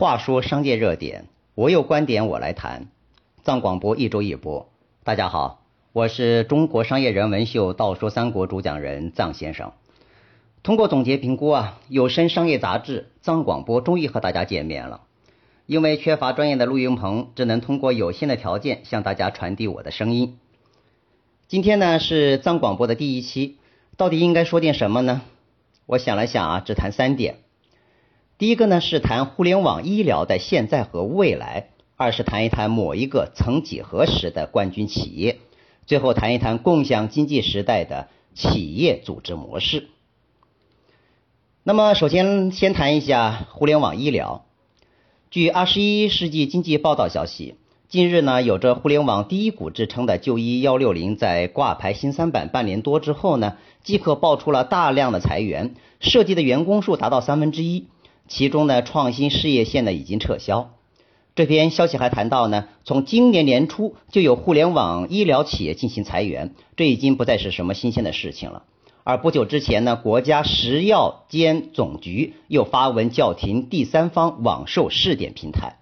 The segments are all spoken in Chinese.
话说商界热点，我有观点我来谈。藏广播一周一播，大家好，我是中国商业人文秀《道说三国》主讲人藏先生。通过总结评估啊，有声商业杂志藏广播终于和大家见面了。因为缺乏专业的录音棚，只能通过有限的条件向大家传递我的声音。今天呢是藏广播的第一期，到底应该说点什么呢？我想了想啊，只谈三点。第一个呢是谈互联网医疗的现在和未来，二是谈一谈某一个曾几何时的冠军企业，最后谈一谈共享经济时代的企业组织模式。那么，首先先谈一下互联网医疗。据二十一世纪经济报道消息，近日呢，有着“互联网第一股”之称的就医幺六零在挂牌新三板半年多之后呢，即刻爆出了大量的裁员，涉及的员工数达到三分之一，其中呢，创新事业线呢已经撤销。这篇消息还谈到呢，从今年年初就有互联网医疗企业进行裁员，这已经不再是什么新鲜的事情了。而不久之前呢，国家食药监总局又发文叫停第三方网售试点平台。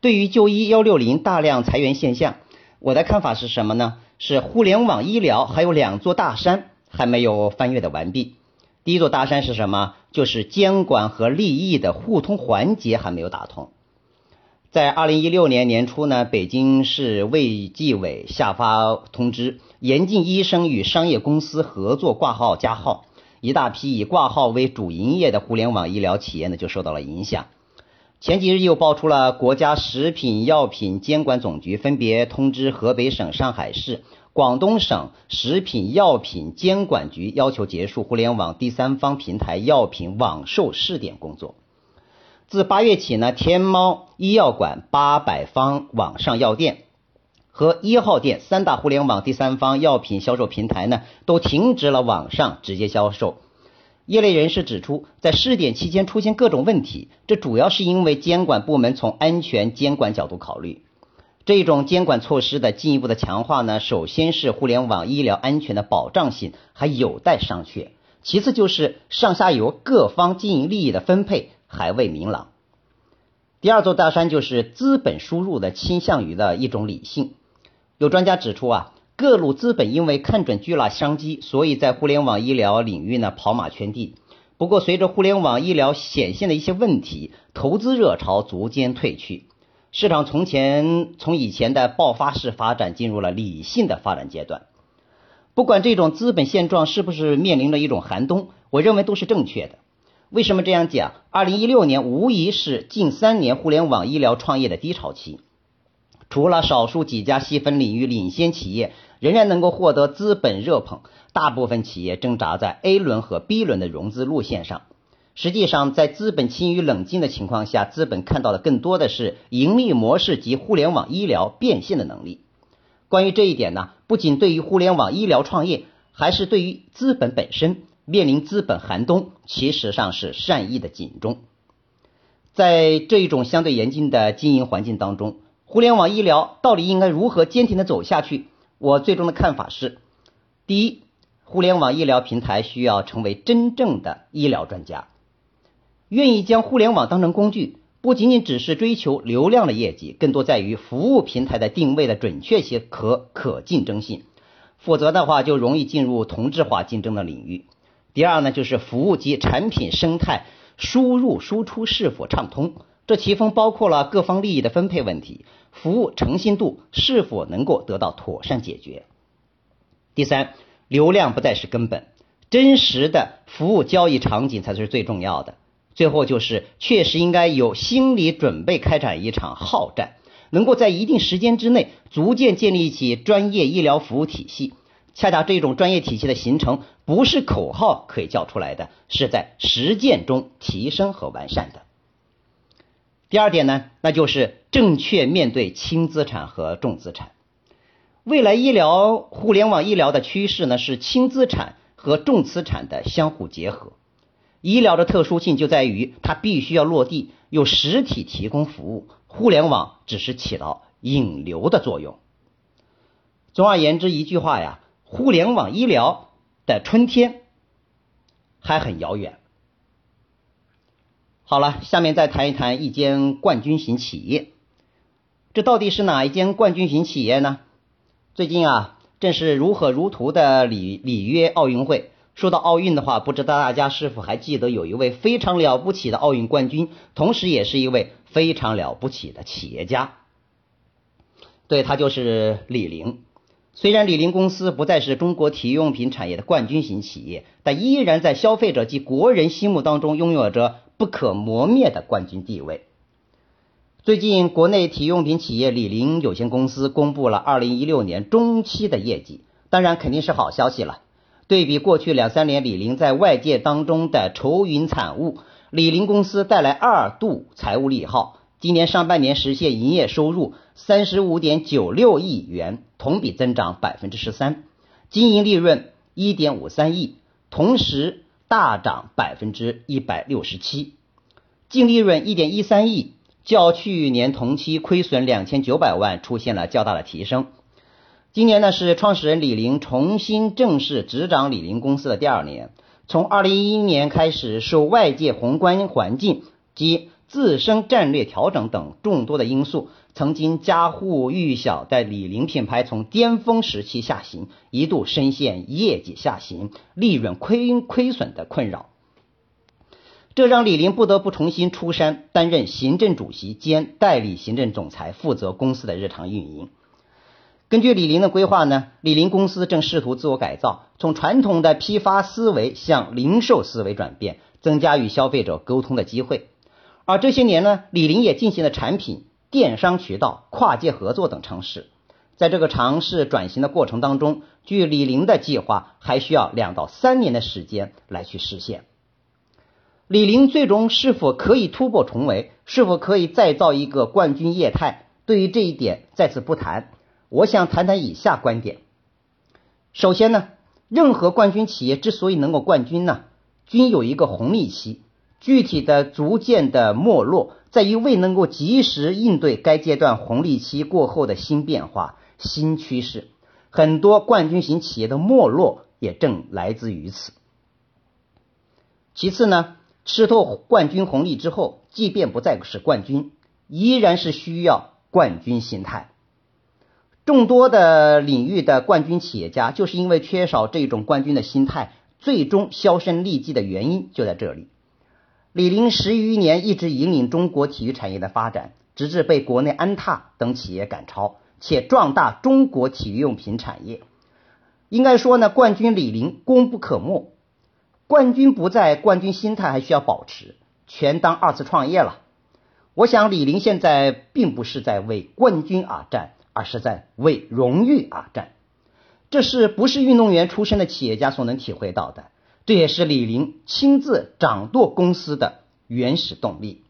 对于就医幺六零大量裁员现象，我的看法是什么呢？是互联网医疗还有两座大山还没有翻越的完毕。第一座大山是什么？就是监管和利益的互通环节还没有打通。在二零一六年年初呢，北京市卫计委下发通知。严禁医生与商业公司合作挂号加号，一大批以挂号为主营业的互联网医疗企业呢就受到了影响。前几日又爆出了国家食品药品监管总局分别通知河北省、上海市、广东省食品药品监管局，要求结束互联网第三方平台药品网售试点工作。自八月起呢，天猫医药馆、八百方网上药店。和一号店三大互联网第三方药品销售平台呢，都停止了网上直接销售。业内人士指出，在试点期间出现各种问题，这主要是因为监管部门从安全监管角度考虑。这种监管措施的进一步的强化呢，首先是互联网医疗安全的保障性还有待商榷，其次就是上下游各方经营利益的分配还未明朗。第二座大山就是资本输入的倾向于的一种理性。有专家指出啊，各路资本因为看准巨大商机，所以在互联网医疗领域呢跑马圈地。不过，随着互联网医疗显现的一些问题，投资热潮逐渐退去，市场从前从以前的爆发式发展进入了理性的发展阶段。不管这种资本现状是不是面临着一种寒冬，我认为都是正确的。为什么这样讲？二零一六年无疑是近三年互联网医疗创业的低潮期。除了少数几家细分领域领先企业仍然能够获得资本热捧，大部分企业挣扎在 A 轮和 B 轮的融资路线上。实际上，在资本趋于冷静的情况下，资本看到的更多的是盈利模式及互联网医疗变现的能力。关于这一点呢，不仅对于互联网医疗创业，还是对于资本本身面临资本寒冬，其实上是善意的警钟。在这一种相对严峻的经营环境当中。互联网医疗到底应该如何坚挺的走下去？我最终的看法是：第一，互联网医疗平台需要成为真正的医疗专家，愿意将互联网当成工具，不仅仅只是追求流量的业绩，更多在于服务平台的定位的准确性和可竞争性。否则的话，就容易进入同质化竞争的领域。第二呢，就是服务及产品生态输入输出是否畅通？这其中包括了各方利益的分配问题。服务诚信度是否能够得到妥善解决？第三，流量不再是根本，真实的服务交易场景才是最重要的。最后就是确实应该有心理准备开展一场好战，能够在一定时间之内逐渐建立起专业医疗服务体系。恰恰这种专业体系的形成，不是口号可以叫出来的，是在实践中提升和完善的。第二点呢，那就是正确面对轻资产和重资产。未来医疗互联网医疗的趋势呢，是轻资产和重资产的相互结合。医疗的特殊性就在于它必须要落地，有实体提供服务，互联网只是起到引流的作用。总而言之，一句话呀，互联网医疗的春天还很遥远。好了，下面再谈一谈一间冠军型企业。这到底是哪一间冠军型企业呢？最近啊，正是如火如荼的里里约奥运会。说到奥运的话，不知道大家是否还记得有一位非常了不起的奥运冠军，同时也是一位非常了不起的企业家。对他就是李宁。虽然李宁公司不再是中国体育用品产业的冠军型企业，但依然在消费者及国人心目当中拥有着不可磨灭的冠军地位。最近，国内体育用品企业李宁有限公司公布了二零一六年中期的业绩，当然肯定是好消息了。对比过去两三年，李宁在外界当中的愁云惨雾，李宁公司带来二度财务利好。今年上半年实现营业收入三十五点九六亿元，同比增长百分之十三，经营利润一点五三亿，同时大涨百分之一百六十七，净利润一点一三亿，较去年同期亏损两千九百万出现了较大的提升。今年呢是创始人李宁重新正式执掌李宁公司的第二年。从二零一一年开始，受外界宏观环境及自身战略调整等众多的因素，曾经家喻户晓的李宁品牌从巅峰时期下行，一度深陷业绩下行、利润亏亏损的困扰。这让李宁不得不重新出山，担任行政主席兼代理行政总裁，负责公司的日常运营。根据李宁的规划呢，李宁公司正试图自我改造，从传统的批发思维向零售思维转变，增加与消费者沟通的机会。而这些年呢，李宁也进行了产品、电商渠道、跨界合作等尝试。在这个尝试转型的过程当中，据李宁的计划，还需要两到三年的时间来去实现。李宁最终是否可以突破重围，是否可以再造一个冠军业态？对于这一点，在此不谈。我想谈谈以下观点。首先呢，任何冠军企业之所以能够冠军呢，均有一个红利期，具体的逐渐的没落，在于未能够及时应对该阶段红利期过后的新变化、新趋势。很多冠军型企业的没落也正来自于此。其次呢，吃透冠军红利之后，即便不再是冠军，依然是需要冠军心态。众多的领域的冠军企业家，就是因为缺少这种冠军的心态，最终销声匿迹的原因就在这里。李宁十余年一直引领中国体育产业的发展，直至被国内安踏等企业赶超，且壮大中国体育用品产业。应该说呢，冠军李宁功不可没。冠军不在，冠军心态还需要保持，全当二次创业了。我想，李宁现在并不是在为冠军而战。而是在为荣誉而战，这是不是运动员出身的企业家所能体会到的？这也是李宁亲自掌舵公司的原始动力。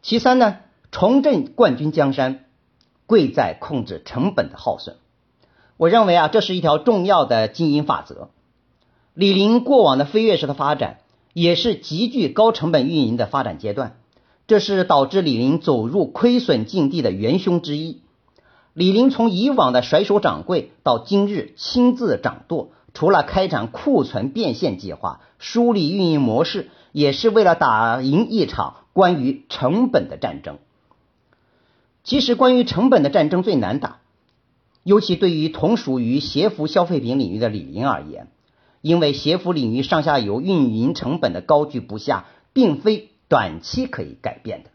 其三呢，重振冠军江山，贵在控制成本的耗损。我认为啊，这是一条重要的经营法则。李宁过往的飞跃式的发展，也是极具高成本运营的发展阶段。这是导致李宁走入亏损境地的元凶之一。李宁从以往的甩手掌柜到今日亲自掌舵，除了开展库存变现计划、梳理运营模式，也是为了打赢一场关于成本的战争。其实，关于成本的战争最难打，尤其对于同属于鞋服消费品领域的李宁而言，因为鞋服领域上下游运营成本的高居不下，并非。短期可以改变的。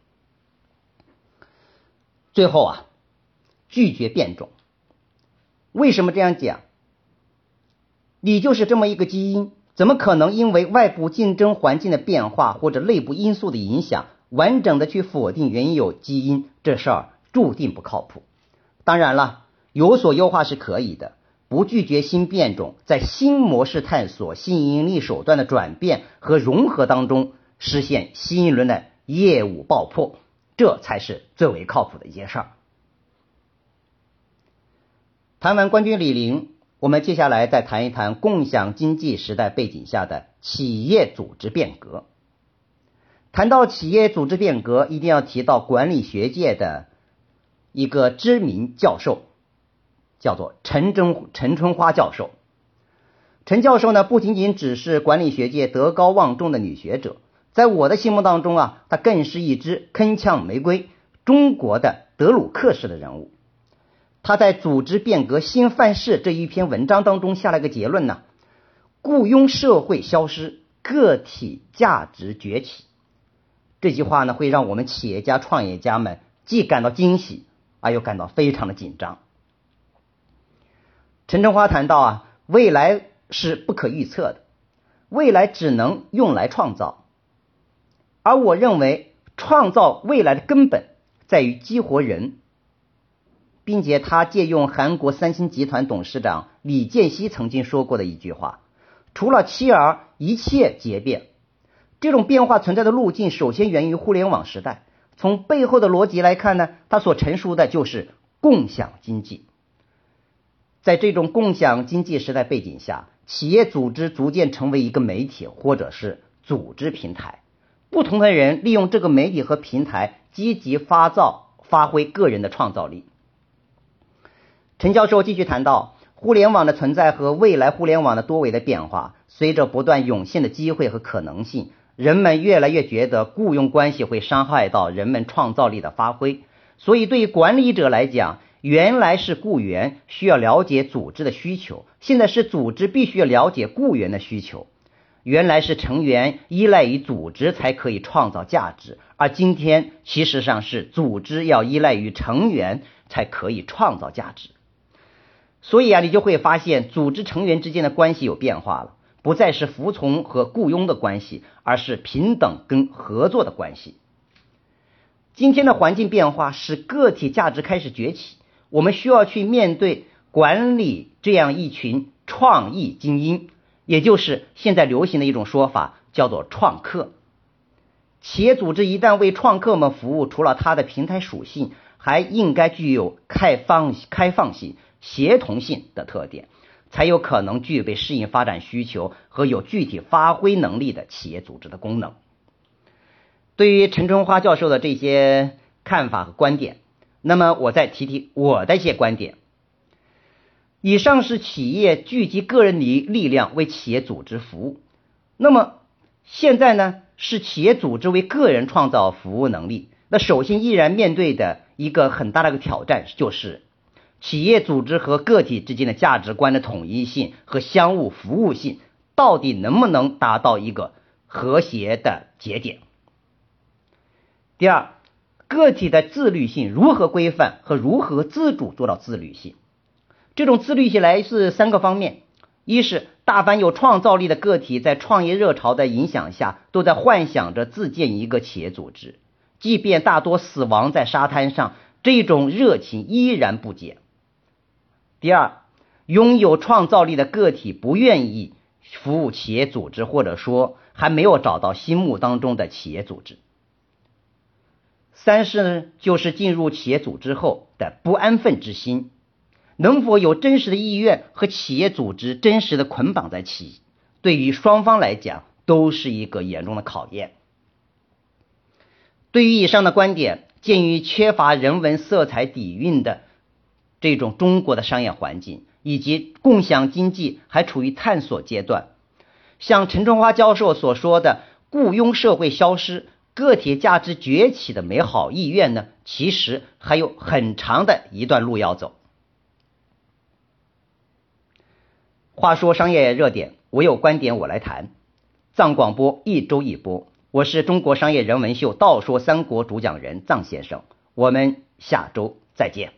最后啊，拒绝变种。为什么这样讲？你就是这么一个基因，怎么可能因为外部竞争环境的变化或者内部因素的影响，完整的去否定原有基因？这事儿注定不靠谱。当然了，有所优化是可以的，不拒绝新变种，在新模式探索、新盈利手段的转变和融合当中。实现新一轮的业务爆破，这才是最为靠谱的一件事儿。谈完冠军李宁，我们接下来再谈一谈共享经济时代背景下的企业组织变革。谈到企业组织变革，一定要提到管理学界的一个知名教授，叫做陈真陈春花教授。陈教授呢，不仅仅只是管理学界德高望重的女学者。在我的心目当中啊，他更是一支铿锵玫瑰，中国的德鲁克式的人物。他在《组织变革新范式》这一篇文章当中下了个结论呢：雇佣社会消失，个体价值崛起。这句话呢，会让我们企业家、创业家们既感到惊喜，而又感到非常的紧张。陈春华谈到啊，未来是不可预测的，未来只能用来创造。而我认为，创造未来的根本在于激活人，并且他借用韩国三星集团董事长李健熙曾经说过的一句话：“除了妻儿，一切皆变。”这种变化存在的路径，首先源于互联网时代。从背后的逻辑来看呢，它所陈述的就是共享经济。在这种共享经济时代背景下，企业组织逐渐成为一个媒体或者是组织平台。不同的人利用这个媒体和平台，积极发造、发挥个人的创造力。陈教授继续谈到，互联网的存在和未来互联网的多维的变化，随着不断涌现的机会和可能性，人们越来越觉得雇佣关系会伤害到人们创造力的发挥。所以，对于管理者来讲，原来是雇员需要了解组织的需求，现在是组织必须要了解雇员的需求。原来是成员依赖于组织才可以创造价值，而今天其实上是组织要依赖于成员才可以创造价值。所以啊，你就会发现组织成员之间的关系有变化了，不再是服从和雇佣的关系，而是平等跟合作的关系。今天的环境变化使个体价值开始崛起，我们需要去面对管理这样一群创意精英。也就是现在流行的一种说法，叫做创客。企业组织一旦为创客们服务，除了它的平台属性，还应该具有开放、开放性、协同性的特点，才有可能具备适应发展需求和有具体发挥能力的企业组织的功能。对于陈春花教授的这些看法和观点，那么我再提提我的一些观点。以上是企业聚集个人力力量为企业组织服务，那么现在呢是企业组织为个人创造服务能力。那首先依然面对的一个很大的一个挑战就是，企业组织和个体之间的价值观的统一性和相互服务性到底能不能达到一个和谐的节点？第二，个体的自律性如何规范和如何自主做到自律性？这种自律起来是三个方面：一是大凡有创造力的个体，在创业热潮的影响下，都在幻想着自建一个企业组织，即便大多死亡在沙滩上，这种热情依然不减。第二，拥有创造力的个体不愿意服务企业组织，或者说还没有找到心目当中的企业组织。三是呢，就是进入企业组织后的不安分之心。能否有真实的意愿和企业组织真实的捆绑在一起，对于双方来讲都是一个严重的考验。对于以上的观点，鉴于缺乏人文色彩底蕴的这种中国的商业环境，以及共享经济还处于探索阶段，像陈春花教授所说的雇佣社会消失、个体价值崛起的美好意愿呢，其实还有很长的一段路要走。话说商业热点，我有观点我来谈。藏广播一周一播，我是中国商业人文秀道说三国主讲人藏先生。我们下周再见。